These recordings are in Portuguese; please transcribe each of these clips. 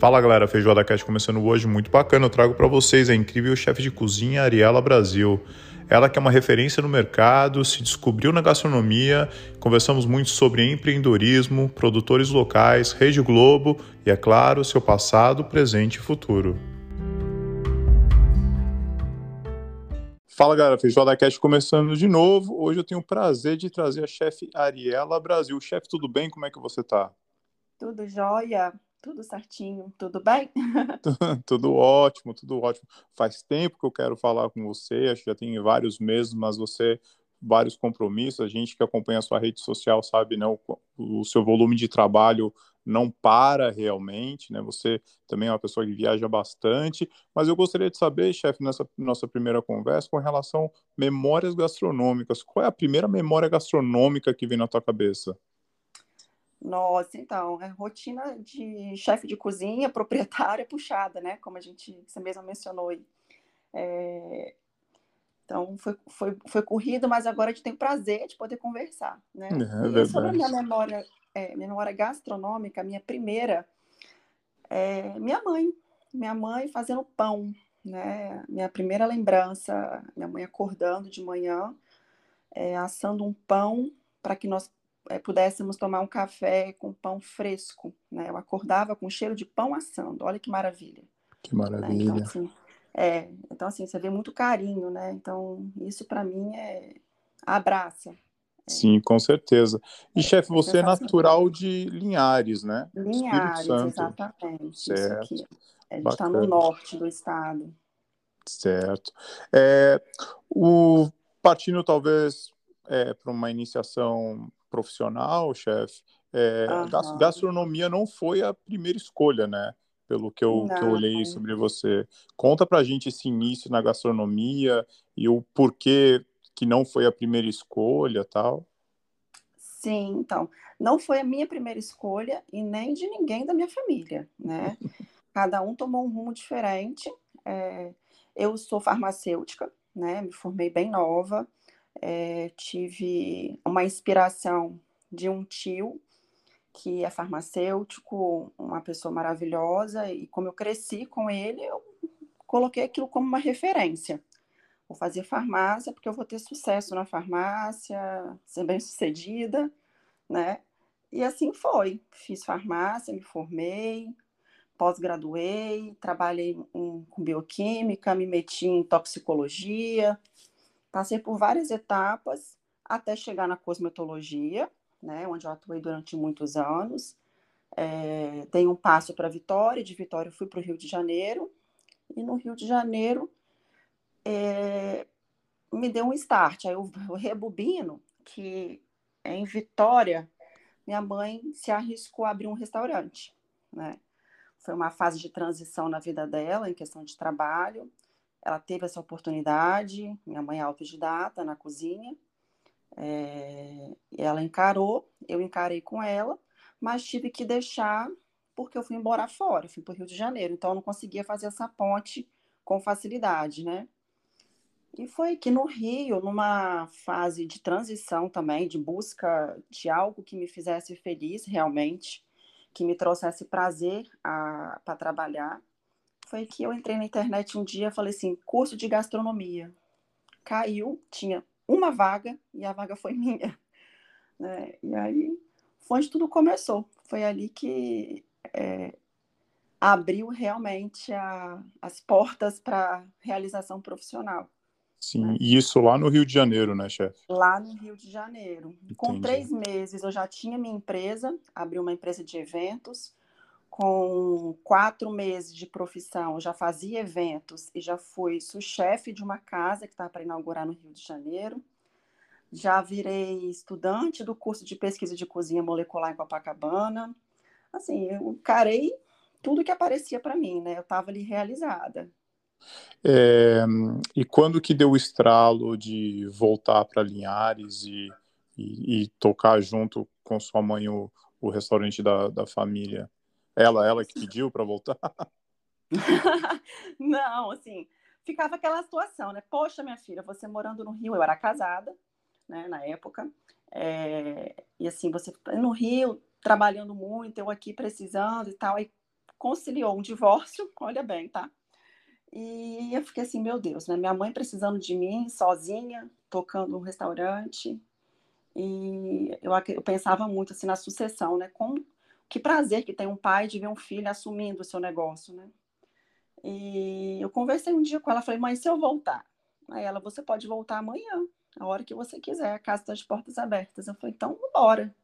Fala galera, Feijoada Cast começando hoje, muito bacana. Eu trago para vocês a incrível chefe de cozinha Ariela Brasil. Ela que é uma referência no mercado, se descobriu na gastronomia, conversamos muito sobre empreendedorismo, produtores locais, Rede Globo e, é claro, seu passado, presente e futuro. Fala galera, Feijoada Cast começando de novo. Hoje eu tenho o prazer de trazer a chefe Ariela Brasil. Chefe, tudo bem? Como é que você tá? Tudo jóia, tudo certinho, tudo bem? tudo ótimo, tudo ótimo. Faz tempo que eu quero falar com você, acho que já tem vários meses, mas você vários compromissos. A gente que acompanha a sua rede social sabe, né, o, o seu volume de trabalho não para realmente, né? Você também é uma pessoa que viaja bastante, mas eu gostaria de saber, chefe, nessa nossa primeira conversa, com relação a memórias gastronômicas. Qual é a primeira memória gastronômica que vem na tua cabeça? Nossa, então, é rotina de chefe de cozinha, proprietária puxada, né? Como a gente, você mesma mencionou aí. É... Então, foi, foi, foi corrido, mas agora a gente tem o prazer de poder conversar, né? É, e sobre a minha memória é, memória gastronômica, minha primeira, é minha mãe. Minha mãe fazendo pão, né? Minha primeira lembrança, minha mãe acordando de manhã, é, assando um pão para que nós é, pudéssemos tomar um café com pão fresco, né? Eu acordava com cheiro de pão assando, olha que maravilha. Que maravilha. Né? Então, assim, é, então, assim, você vê muito carinho, né? Então, isso para mim é abraça, Sim, com certeza. E, é, chefe, você é natural de Linhares, né? Linhares, exatamente. Certo. A gente está no norte do estado. Certo. É, o partindo talvez é, para uma iniciação profissional, chefe, é, uhum. gastronomia não foi a primeira escolha, né? Pelo que eu, que eu olhei sobre você. Conta pra gente esse início na gastronomia e o porquê que não foi a primeira escolha tal? Sim, então, não foi a minha primeira escolha e nem de ninguém da minha família, né? Cada um tomou um rumo diferente. É, eu sou farmacêutica, né? Me formei bem nova. É, tive uma inspiração de um tio que é farmacêutico, uma pessoa maravilhosa, e como eu cresci com ele, eu coloquei aquilo como uma referência vou fazer farmácia porque eu vou ter sucesso na farmácia, ser bem sucedida, né? E assim foi. Fiz farmácia, me formei, pós-graduei, trabalhei em, com bioquímica, me meti em toxicologia, passei por várias etapas até chegar na cosmetologia, né, onde eu atuei durante muitos anos. É, dei um passo para Vitória, de Vitória fui para o Rio de Janeiro, e no Rio de Janeiro é, me deu um start. Aí eu, eu rebobino que em Vitória, minha mãe se arriscou a abrir um restaurante, né? Foi uma fase de transição na vida dela, em questão de trabalho. Ela teve essa oportunidade, minha mãe é autodidata na cozinha, é, ela encarou, eu encarei com ela, mas tive que deixar porque eu fui embora fora, fui para o Rio de Janeiro, então eu não conseguia fazer essa ponte com facilidade, né? E foi que no Rio, numa fase de transição também, de busca de algo que me fizesse feliz realmente, que me trouxesse prazer para trabalhar, foi que eu entrei na internet um dia e falei assim, curso de gastronomia. Caiu, tinha uma vaga e a vaga foi minha. Né? E aí foi onde tudo começou. Foi ali que é, abriu realmente a, as portas para realização profissional. Sim, né? e isso lá no Rio de Janeiro, né, chefe? Lá no Rio de Janeiro. Entendi. Com três meses eu já tinha minha empresa, abri uma empresa de eventos. Com quatro meses de profissão, já fazia eventos e já fui sous-chefe de uma casa que estava para inaugurar no Rio de Janeiro. Já virei estudante do curso de pesquisa de cozinha molecular em Copacabana. Assim, eu carei tudo que aparecia para mim, né? Eu estava ali realizada. É, e quando que deu o estralo de voltar para Linhares e, e, e, tocar junto com sua mãe o, o restaurante da, da família? Ela, ela que pediu para voltar? Não, assim, ficava aquela situação, né? Poxa, minha filha, você morando no Rio, eu era casada, né, na época, é, e assim, você no Rio, trabalhando muito, eu aqui precisando e tal, aí conciliou um divórcio, olha bem, tá? E eu fiquei assim, meu Deus, né? Minha mãe precisando de mim, sozinha, tocando um restaurante. E eu, eu pensava muito assim na sucessão, né? Com que prazer que tem um pai de ver um filho assumindo o seu negócio, né? E eu conversei um dia com ela, falei, mãe, se eu voltar? Aí ela, você pode voltar amanhã, a hora que você quiser, a casa está de portas abertas. Eu falei, então, bora.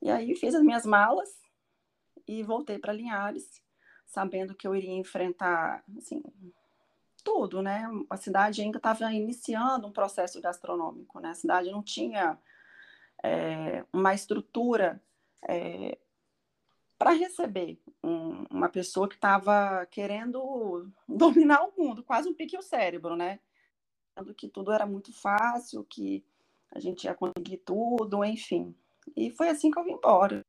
E aí fiz as minhas malas e voltei para Linhares sabendo que eu iria enfrentar, assim, tudo, né? A cidade ainda estava iniciando um processo gastronômico, né? A cidade não tinha é, uma estrutura é, para receber um, uma pessoa que estava querendo dominar o mundo, quase um pique o cérebro, né? Que tudo era muito fácil, que a gente ia conseguir tudo, enfim. E foi assim que eu vim embora.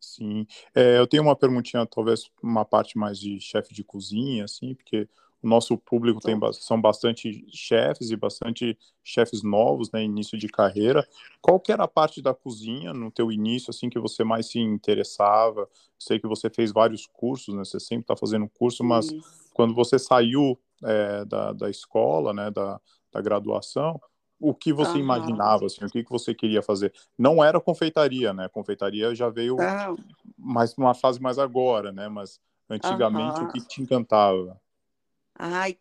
Sim. É, eu tenho uma perguntinha, talvez uma parte mais de chefe de cozinha, assim, porque o nosso público tem, são bastante chefes e bastante chefes novos, né, início de carreira. Qual que era a parte da cozinha no teu início, assim, que você mais se interessava? Sei que você fez vários cursos, né, você sempre está fazendo curso, mas Isso. quando você saiu é, da, da escola, né, da, da graduação, o que você imaginava, assim, o que, que você queria fazer. Não era confeitaria, né? Confeitaria já veio mais uma fase mais agora, né? Mas antigamente o que te encantava? Ai,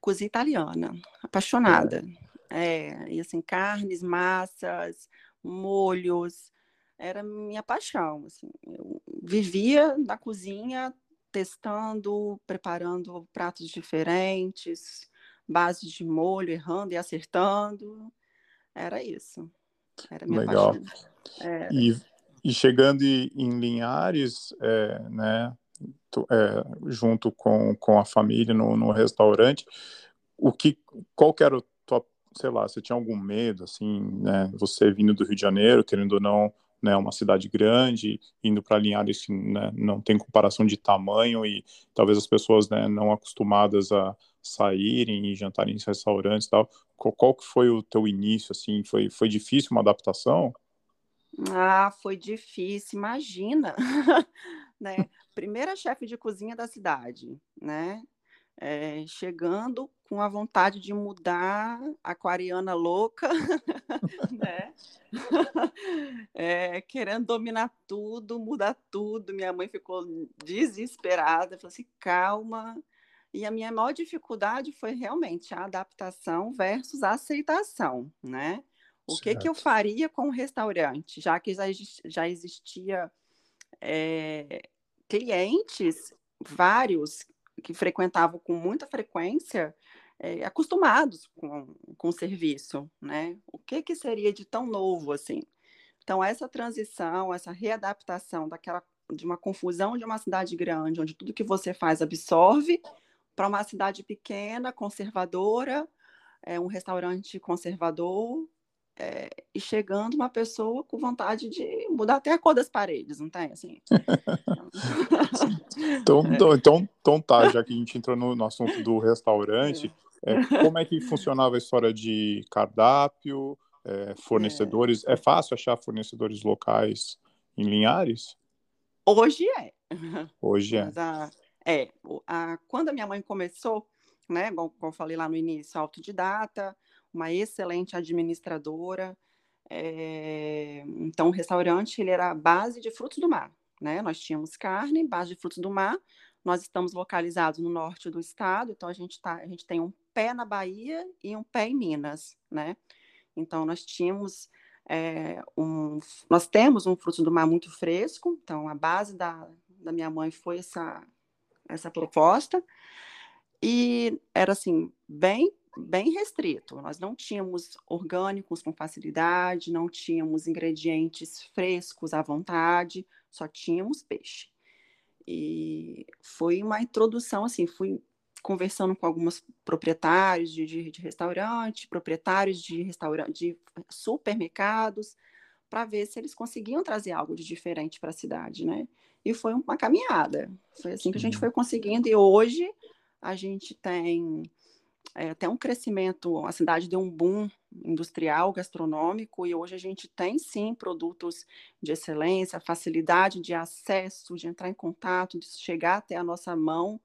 cozinha italiana, apaixonada. É. é, e assim, carnes, massas, molhos, era minha paixão, assim. Eu vivia na cozinha testando, preparando pratos diferentes, base de molho, errando e acertando. Era isso. Era minha Legal. Era. E, e chegando em Linhares, é, né, é, junto com, com a família no, no restaurante, o que, qual que era o tua, sei lá, você tinha algum medo, assim, né, você vindo do Rio de Janeiro, querendo ou não, né, uma cidade grande, indo para Linhares, né, não tem comparação de tamanho e talvez as pessoas né, não acostumadas a, saírem e jantarem em restaurantes e tal. Qual, qual que foi o teu início, assim? Foi, foi difícil uma adaptação? Ah, foi difícil, imagina, né? Primeira chefe de cozinha da cidade, né? É, chegando com a vontade de mudar, aquariana louca, né? É, querendo dominar tudo, mudar tudo. Minha mãe ficou desesperada, falou assim: calma, e a minha maior dificuldade foi realmente a adaptação versus a aceitação, né? O que, que eu faria com o restaurante, já que já, já existia é, clientes, vários, que frequentavam com muita frequência, é, acostumados com, com o serviço, né? O que, que seria de tão novo assim? Então, essa transição, essa readaptação daquela de uma confusão de uma cidade grande, onde tudo que você faz absorve, para uma cidade pequena, conservadora, é, um restaurante conservador, é, e chegando uma pessoa com vontade de mudar até a cor das paredes, não tem? Assim. então, então, então, então tá, já que a gente entrou no, no assunto do restaurante, é. é, como é que funcionava a história de cardápio, é, fornecedores? É. é. fácil achar fornecedores locais em Linhares? Hoje é. Hoje é. A, é, a, quando a minha mãe começou, né, como eu falei lá no início, autodidata, uma excelente administradora, é, então o restaurante ele era a base de frutos do mar, né, nós tínhamos carne, base de frutos do mar, nós estamos localizados no norte do estado, então a gente, tá, a gente tem um pé na Bahia e um pé em Minas, né, então nós tínhamos é, um, nós temos um fruto do mar muito fresco, então a base da, da minha mãe foi essa essa proposta. E era assim bem bem restrito. Nós não tínhamos orgânicos com facilidade, não tínhamos ingredientes frescos à vontade, só tínhamos peixe. E foi uma introdução assim, fui conversando com alguns proprietários de, de, de restaurante, proprietários de restaurante, de supermercados, para ver se eles conseguiam trazer algo de diferente para a cidade, né? E foi uma caminhada. Foi assim que a gente foi conseguindo. E hoje a gente tem é, até um crescimento, a cidade deu um boom industrial, gastronômico, e hoje a gente tem sim produtos de excelência, facilidade de acesso, de entrar em contato, de chegar até a nossa mão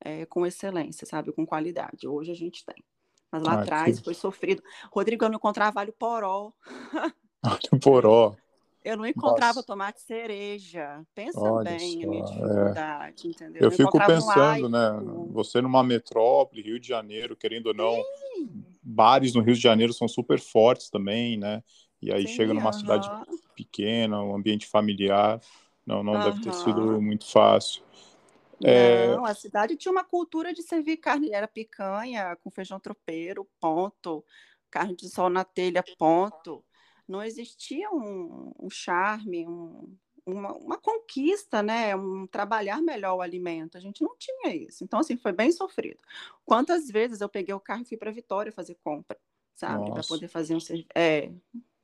é, com excelência, sabe, com qualidade. Hoje a gente tem. Mas lá ah, atrás que... foi sofrido. Rodrigo, eu não encontrava alho poró. Alho poró. Eu não encontrava Nossa. tomate cereja. Pensa Olha bem só, a minha é. dificuldade, é. entendeu? Eu, fico pensando, um né? Você numa metrópole, Rio de Janeiro, querendo ou não, Sim. bares no Rio de Janeiro são super fortes também, né? E aí Sim, chega numa uh -huh. cidade pequena, um ambiente familiar, não, não uh -huh. deve ter sido muito fácil. É... Não, a cidade tinha uma cultura de servir carne, era picanha com feijão tropeiro, ponto, carne de sol na telha, ponto não existia um, um charme, um, uma, uma, conquista, né? Um trabalhar melhor o alimento. A gente não tinha isso. Então, assim, foi bem sofrido. Quantas vezes eu peguei o carro e fui para Vitória fazer compra, sabe? Para poder fazer um serviço. É,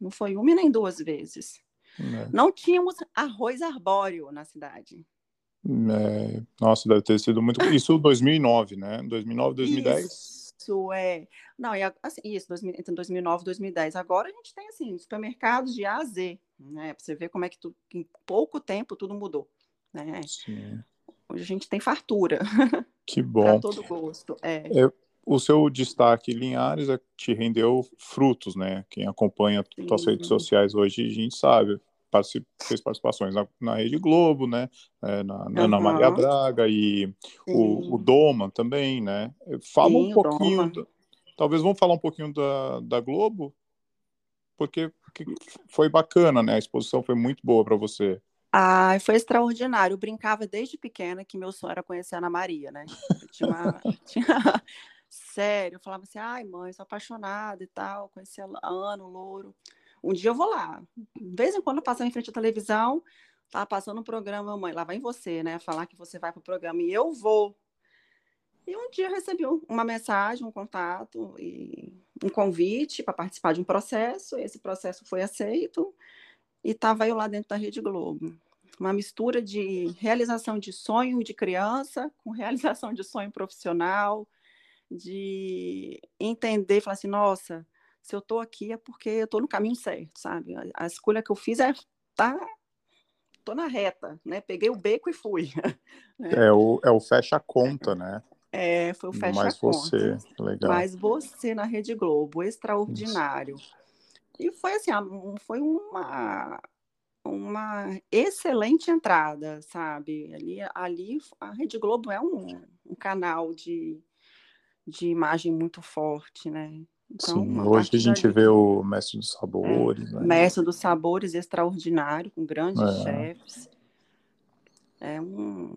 não foi uma nem duas vezes. É. Não tínhamos arroz arbóreo na cidade. É, nossa, deve ter sido muito. Isso 2009, né? 2009, 2010. Isso isso é. Não, e assim, isso, entre 2009 e 2010. Agora a gente tem assim, supermercados de A a Z, né? Para você ver como é que tu, em pouco tempo tudo mudou. Né? Sim. Hoje a gente tem fartura. Que bom. Para todo gosto. É. é. o seu destaque Linhares é, te rendeu frutos, né? Quem acompanha suas redes sociais hoje, a gente sabe fez participações na, na Rede Globo, né? É, na, na, uhum. na, Maria Braga e o, o, Doma também, né? Fala Sim, um pouquinho, talvez vamos falar um pouquinho da, da Globo, porque, foi bacana, né? A exposição foi muito boa para você. Ah, foi extraordinário. Eu brincava desde pequena que meu sonho era conhecer a Ana Maria, né? Eu tinha uma, tinha... Sério, eu falava assim, ai mãe, sou apaixonada e tal, conheci a Ana, o Louro. Um dia eu vou lá. De vez em quando eu passo em frente à televisão, tá passando um programa, mãe, lá vai você, né? Falar que você vai para o programa e eu vou. E um dia eu recebi uma mensagem, um contato e um convite para participar de um processo. Esse processo foi aceito e estava eu lá dentro da Rede Globo. Uma mistura de realização de sonho de criança com realização de sonho profissional, de entender, falar assim, nossa, se eu estou aqui é porque eu estou no caminho certo, sabe? A, a, escolha que eu fiz é tá tô na reta, né? Peguei o beco e fui. é, o, é o fecha conta, né? É, foi o fecha Mais conta. você, legal. Mais você na Rede Globo, extraordinário. Isso. E foi assim, foi uma uma excelente entrada, sabe? Ali, ali a Rede Globo é um, um canal de, de imagem muito forte, né? Então, Sim, hoje a gente vê o Mestre dos Sabores. É, né? Mestre dos Sabores extraordinário, com grandes é. chefes. É, um,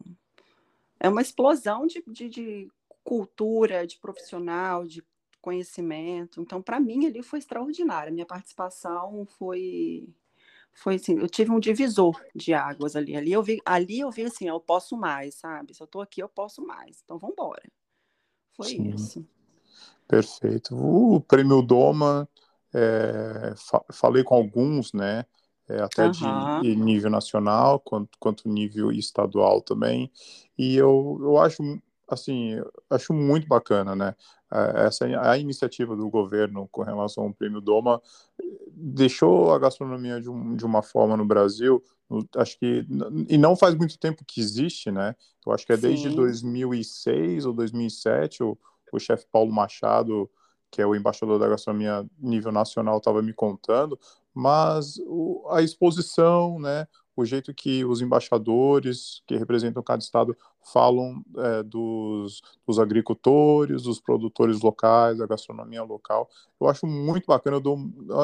é uma explosão de, de, de cultura, de profissional, de conhecimento. Então, para mim, ali foi extraordinário. Minha participação foi foi assim, eu tive um divisor de águas ali. Ali eu vi, ali eu vi assim, eu posso mais, sabe? Se eu estou aqui, eu posso mais. Então, vamos embora. Foi Sim. isso. Perfeito. O prêmio Doma, é, fa falei com alguns, né? É, até uhum. de nível nacional, quanto, quanto nível estadual também. E eu, eu acho, assim, acho muito bacana, né? Essa a iniciativa do governo com relação ao prêmio Doma deixou a gastronomia de, um, de uma forma no Brasil, acho que e não faz muito tempo que existe, né? Eu acho que é desde Sim. 2006 ou 2007 o, o chefe Paulo Machado, que é o embaixador da gastronomia nível nacional, estava me contando, mas o, a exposição, né, o jeito que os embaixadores que representam cada estado falam é, dos, dos, agricultores, dos produtores locais, da gastronomia local. Eu acho muito bacana, eu dou,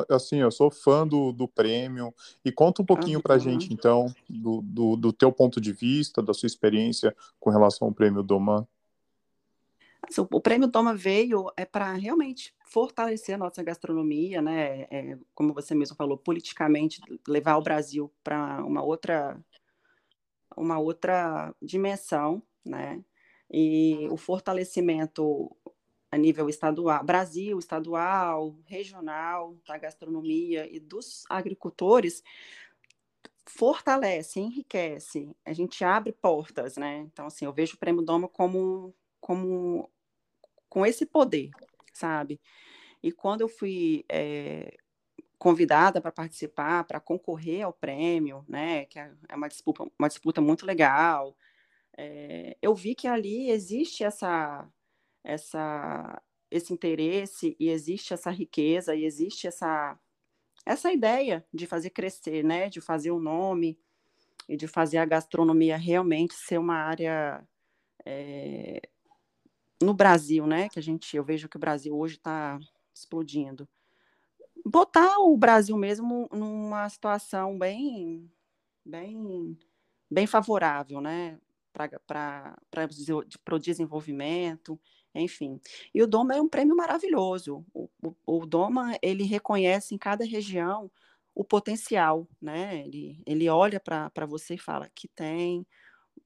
assim, eu sou fã do, do prêmio. E conta um pouquinho para a gente, então, do, do, do, teu ponto de vista, da sua experiência com relação ao prêmio Doman. Assim, o prêmio Toma veio é para realmente fortalecer a nossa gastronomia, né? É, como você mesmo falou, politicamente levar o Brasil para uma outra uma outra dimensão, né? E o fortalecimento a nível estadual, Brasil, estadual, regional, da gastronomia e dos agricultores fortalece, enriquece, a gente abre portas, né? Então, assim, eu vejo o Prêmio Doma como, como com esse poder, sabe? E quando eu fui é, convidada para participar, para concorrer ao prêmio, né, que é, é uma disputa, uma disputa muito legal, é, eu vi que ali existe essa, essa, esse interesse e existe essa riqueza e existe essa, essa ideia de fazer crescer, né, de fazer o um nome e de fazer a gastronomia realmente ser uma área é, no Brasil, né, que a gente, eu vejo que o Brasil hoje está explodindo. Botar o Brasil mesmo numa situação bem, bem, bem favorável, né, para o desenvolvimento, enfim. E o Doma é um prêmio maravilhoso. O, o, o Doma, ele reconhece em cada região o potencial, né? Ele, ele olha para você e fala que tem,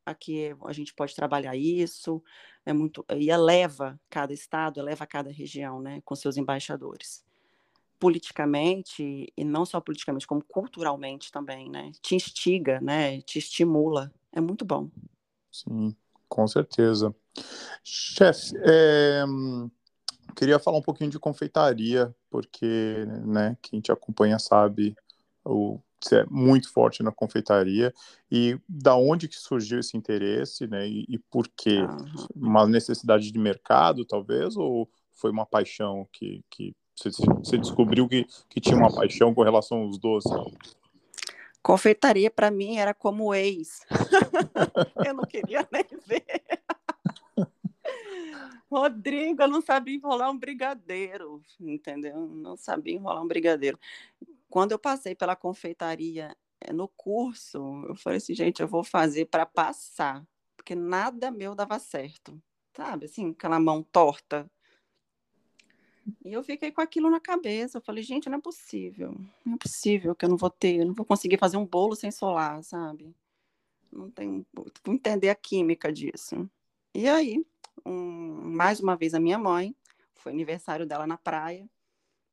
aqui a gente pode trabalhar isso, é muito e eleva cada estado, eleva cada região, né, com seus embaixadores. Politicamente e não só politicamente, como culturalmente também, né? Te instiga, né? Te estimula. É muito bom. Sim, com certeza. Chefe, é, queria falar um pouquinho de confeitaria, porque né, quem te acompanha sabe o você é muito forte na confeitaria e da onde que surgiu esse interesse, né? E, e por quê? Uhum. Uma necessidade de mercado, talvez, ou foi uma paixão que, que você, você descobriu que, que tinha uma paixão com relação aos doces? Confeitaria para mim era como ex. eu não queria nem ver. Rodrigo, eu não sabia enrolar um brigadeiro, entendeu? Não sabia enrolar um brigadeiro quando eu passei pela confeitaria eh, no curso, eu falei assim, gente, eu vou fazer para passar, porque nada meu dava certo, sabe? Assim, aquela mão torta. E eu fiquei com aquilo na cabeça. Eu falei, gente, não é possível. Não é possível que eu não vou ter, eu não vou conseguir fazer um bolo sem solar, sabe? Não tenho. Vou entender a química disso. E aí, um, mais uma vez, a minha mãe, foi aniversário dela na praia,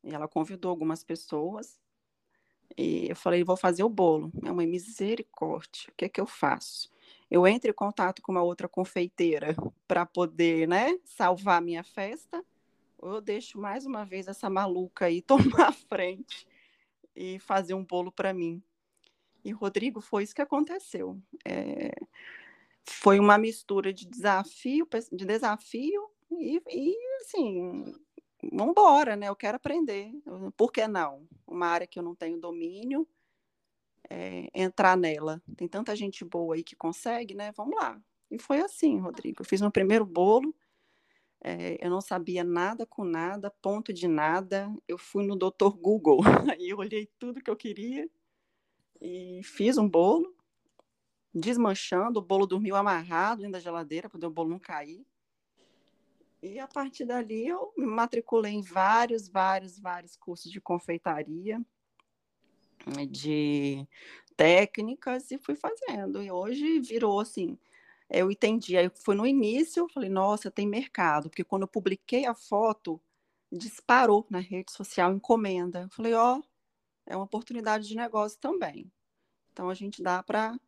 e ela convidou algumas pessoas. E eu falei, vou fazer o bolo. Minha mãe, misericórdia, o que é que eu faço? Eu entro em contato com uma outra confeiteira para poder, né, salvar a minha festa, ou eu deixo mais uma vez essa maluca aí tomar a frente e fazer um bolo para mim. E Rodrigo, foi isso que aconteceu. É, foi uma mistura de desafio, de desafio e, e assim, vamos né? Eu quero aprender. Por que não? Uma área que eu não tenho domínio, é, entrar nela. Tem tanta gente boa aí que consegue, né? Vamos lá. E foi assim, Rodrigo. Eu fiz meu primeiro bolo. É, eu não sabia nada com nada, ponto de nada. Eu fui no Dr. Google, aí eu olhei tudo que eu queria e fiz um bolo, desmanchando. O bolo dormiu amarrado dentro da geladeira para o bolo não cair. E a partir dali eu me matriculei em vários, vários, vários cursos de confeitaria, de técnicas e fui fazendo. E hoje virou assim, eu entendi. Aí foi no início, eu falei, nossa, tem mercado, porque quando eu publiquei a foto, disparou na rede social encomenda. Eu falei, ó, oh, é uma oportunidade de negócio também. Então a gente dá para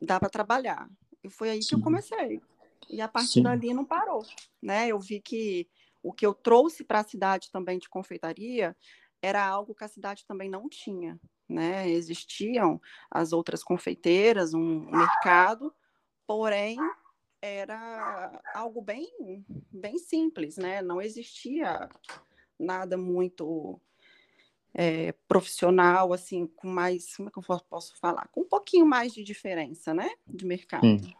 dá para trabalhar. E foi aí Sim. que eu comecei. E a partir Sim. dali não parou, né? Eu vi que o que eu trouxe para a cidade também de confeitaria era algo que a cidade também não tinha, né? Existiam as outras confeiteiras, um mercado, porém era algo bem bem simples, né? Não existia nada muito é, profissional, assim, com mais, como é que eu posso falar? Com um pouquinho mais de diferença, né? De mercado. Sim.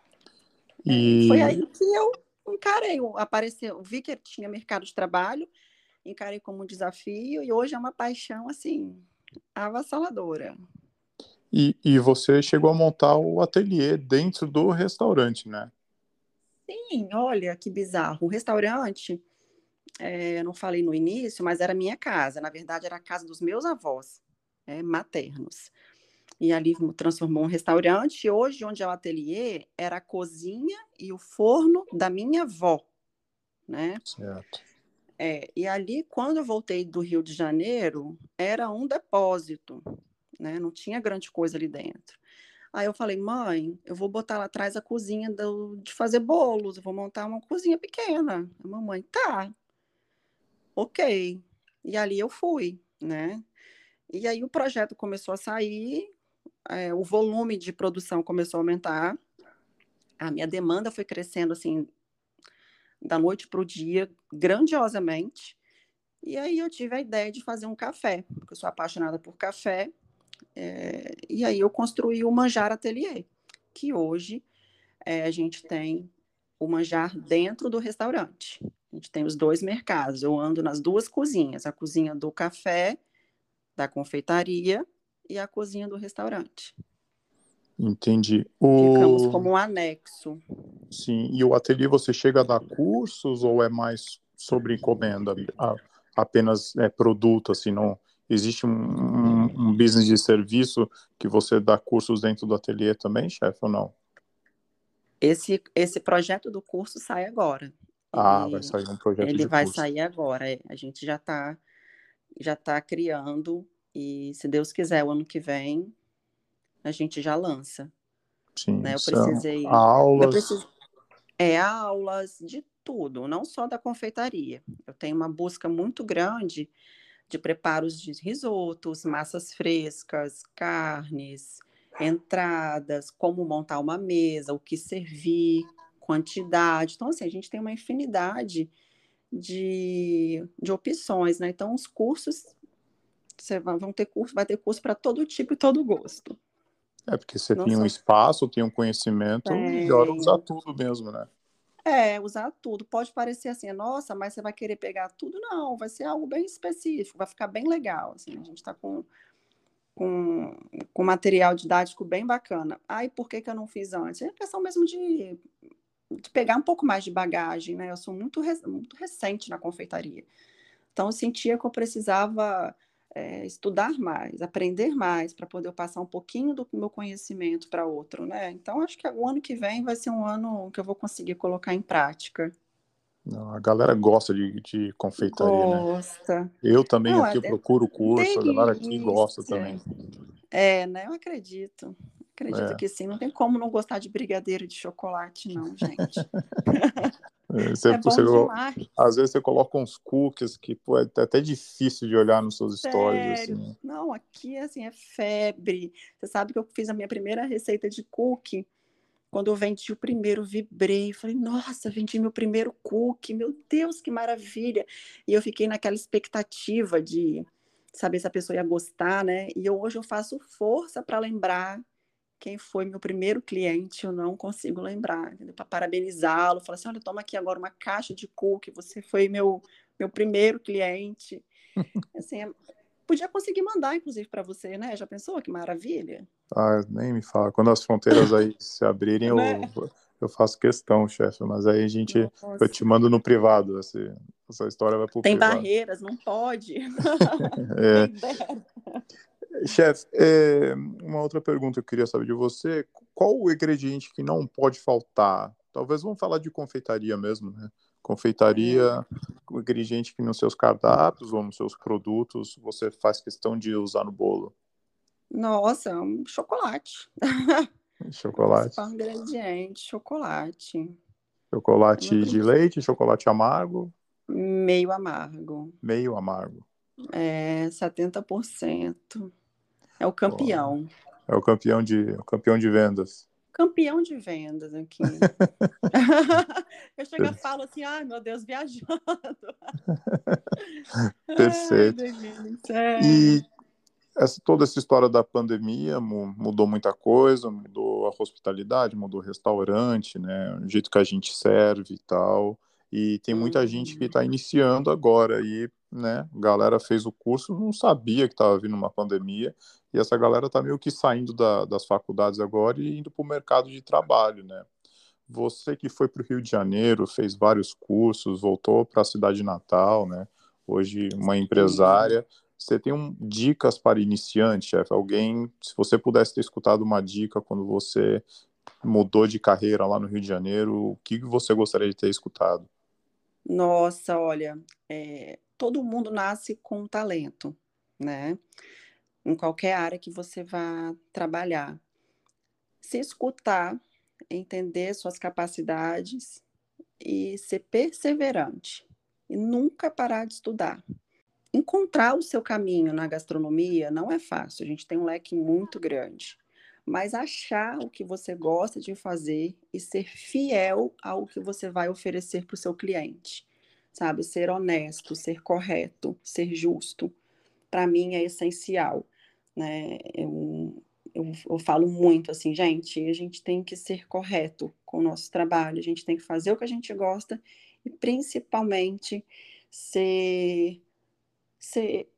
E... Foi aí que eu encarei, apareceu, vi que tinha mercado de trabalho, encarei como um desafio e hoje é uma paixão assim avassaladora. E, e você chegou a montar o ateliê dentro do restaurante, né? Sim, olha que bizarro. O restaurante, é, eu não falei no início, mas era minha casa. Na verdade, era a casa dos meus avós é, maternos e ali transformou um restaurante. E hoje, onde é o ateliê, era a cozinha e o forno da minha avó, né? Certo. É, e ali, quando eu voltei do Rio de Janeiro, era um depósito, né? Não tinha grande coisa ali dentro. Aí eu falei, mãe, eu vou botar lá atrás a cozinha do, de fazer bolos, eu vou montar uma cozinha pequena. A mamãe, tá, ok. E ali eu fui, né? E aí o projeto começou a sair, é, o volume de produção começou a aumentar, a minha demanda foi crescendo assim da noite para o dia, grandiosamente. E aí eu tive a ideia de fazer um café, porque eu sou apaixonada por café. É, e aí eu construí o Manjar Atelier, que hoje é, a gente tem o manjar dentro do restaurante. A gente tem os dois mercados. Eu ando nas duas cozinhas, a cozinha do café, da confeitaria e a cozinha do restaurante. Entendi. O... Ficamos como um anexo. Sim, e o ateliê você chega a dar cursos ou é mais sobre encomenda, apenas é, produto, assim, não existe um, um, um business de serviço que você dá cursos dentro do ateliê também, chefe, ou não? Esse, esse projeto do curso sai agora. Ah, ele, vai sair um projeto Ele vai curso. sair agora. É, a gente já está já tá criando e, se Deus quiser, o ano que vem a gente já lança. Sim, né? Eu precisei. Aulas. Eu é, aulas de tudo, não só da confeitaria. Eu tenho uma busca muito grande de preparos de risotos, massas frescas, carnes, entradas, como montar uma mesa, o que servir, quantidade. Então, assim, a gente tem uma infinidade de, de opções, né? Então, os cursos, você vai, vão ter curso, vai ter curso para todo tipo e todo gosto. É, porque você Não tem só... um espaço, tem um conhecimento, é... melhor usar tudo mesmo, né? É, usar tudo. Pode parecer assim, nossa, mas você vai querer pegar tudo? Não, vai ser algo bem específico, vai ficar bem legal. Assim, a gente está com, com, com material didático bem bacana. Aí, por que, que eu não fiz antes? É questão mesmo de, de pegar um pouco mais de bagagem, né? Eu sou muito, muito recente na confeitaria. Então, eu sentia que eu precisava é, estudar mais, aprender mais, para poder passar um pouquinho do meu conhecimento para outro, né? Então, acho que o ano que vem vai ser um ano que eu vou conseguir colocar em prática. Não, a galera gosta de, de confeitaria, né? gosta. né? Eu também Não, aqui é, procuro curso, a galera aqui gosta também. É, né? Eu acredito. Acredito é. que sim. Não tem como não gostar de brigadeiro de chocolate, não, gente. É, você, é você, às vezes você coloca uns cookies que pô, é até difícil de olhar nos seus Sério? stories. Assim. Não, aqui assim é febre. Você sabe que eu fiz a minha primeira receita de cookie. Quando eu vendi o primeiro, vibrei. Falei, nossa, vendi meu primeiro cookie. Meu Deus, que maravilha. E eu fiquei naquela expectativa de saber se a pessoa ia gostar, né? E eu, hoje eu faço força para lembrar quem foi meu primeiro cliente, eu não consigo lembrar, para parabenizá-lo, falar assim, olha, toma aqui agora uma caixa de cookie, você foi meu, meu primeiro cliente. assim, é, podia conseguir mandar, inclusive, para você, né? Já pensou? Que maravilha. Ah, nem me fala. Quando as fronteiras aí se abrirem, eu, né? eu faço questão, chefe, mas aí a gente, Nossa. eu te mando no privado, essa, essa história vai pro Tem privado. barreiras, não pode. é. Chefe, é, uma outra pergunta que eu queria saber de você: qual o ingrediente que não pode faltar? Talvez vamos falar de confeitaria mesmo, né? Confeitaria, o ingrediente que nos seus cardápios ou nos seus produtos você faz questão de usar no bolo. Nossa, um chocolate. Chocolate. Um ingrediente, chocolate. Chocolate de leite, chocolate amargo? Meio amargo. Meio amargo. É, 70%. É o campeão. É o campeão de, o campeão de vendas. Campeão de vendas aqui. eu chego e falo assim, ai meu Deus, viajando. Perfeito. Ai, e essa, toda essa história da pandemia mudou muita coisa, mudou a hospitalidade, mudou o restaurante, né? O jeito que a gente serve e tal. E tem muita uhum. gente que está uhum. iniciando agora e, né, a galera fez o curso, não sabia que estava vindo uma pandemia, e essa galera está meio que saindo da, das faculdades agora e indo para o mercado de trabalho, né? Você que foi para o Rio de Janeiro, fez vários cursos, voltou para a cidade natal, né? Hoje uma empresária. Você tem um, dicas para iniciante, chefe? Alguém, se você pudesse ter escutado uma dica quando você mudou de carreira lá no Rio de Janeiro, o que você gostaria de ter escutado? Nossa, olha, é, todo mundo nasce com talento, né? Em qualquer área que você vá trabalhar. se escutar, entender suas capacidades e ser perseverante e nunca parar de estudar. Encontrar o seu caminho na gastronomia não é fácil, a gente tem um leque muito grande, mas achar o que você gosta de fazer e ser fiel ao que você vai oferecer para o seu cliente, sabe? Ser honesto, ser correto, ser justo, para mim é essencial, né? Eu, eu, eu, falo muito assim, gente, a gente tem que ser correto com o nosso trabalho, a gente tem que fazer o que a gente gosta e principalmente ser, ser,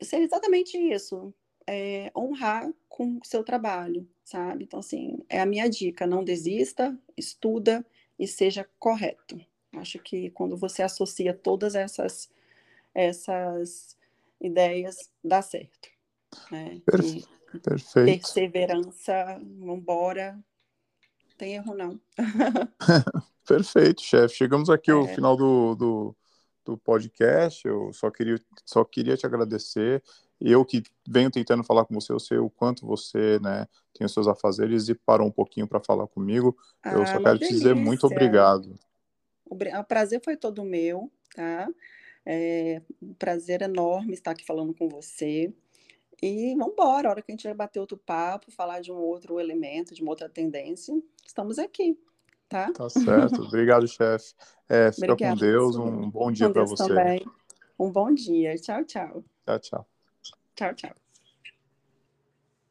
ser exatamente isso, é, honrar com o seu trabalho, sabe? Então, assim, é a minha dica, não desista, estuda e seja correto. Acho que quando você associa todas essas, essas ideias, dá certo. Né? Perfeito. Perfeito. Perseverança, vambora. Tem erro, não. Perfeito, chefe. Chegamos aqui é. ao final do, do, do, podcast. Eu só queria, só queria te agradecer. Eu que venho tentando falar com você, eu sei o quanto você né, tem os seus afazeres e parou um pouquinho para falar comigo. Ah, eu só quero delícia. te dizer muito obrigado. O prazer foi todo meu, tá? É um prazer enorme estar aqui falando com você. E vamos embora, a hora que a gente vai bater outro papo, falar de um outro elemento, de uma outra tendência, estamos aqui, tá? Tá certo. Obrigado, chefe. É, fica Obrigada, com Deus, um bom dia para você. Também. Um bom dia. Tchau, tchau. Tchau, tchau. Tchau, tchau.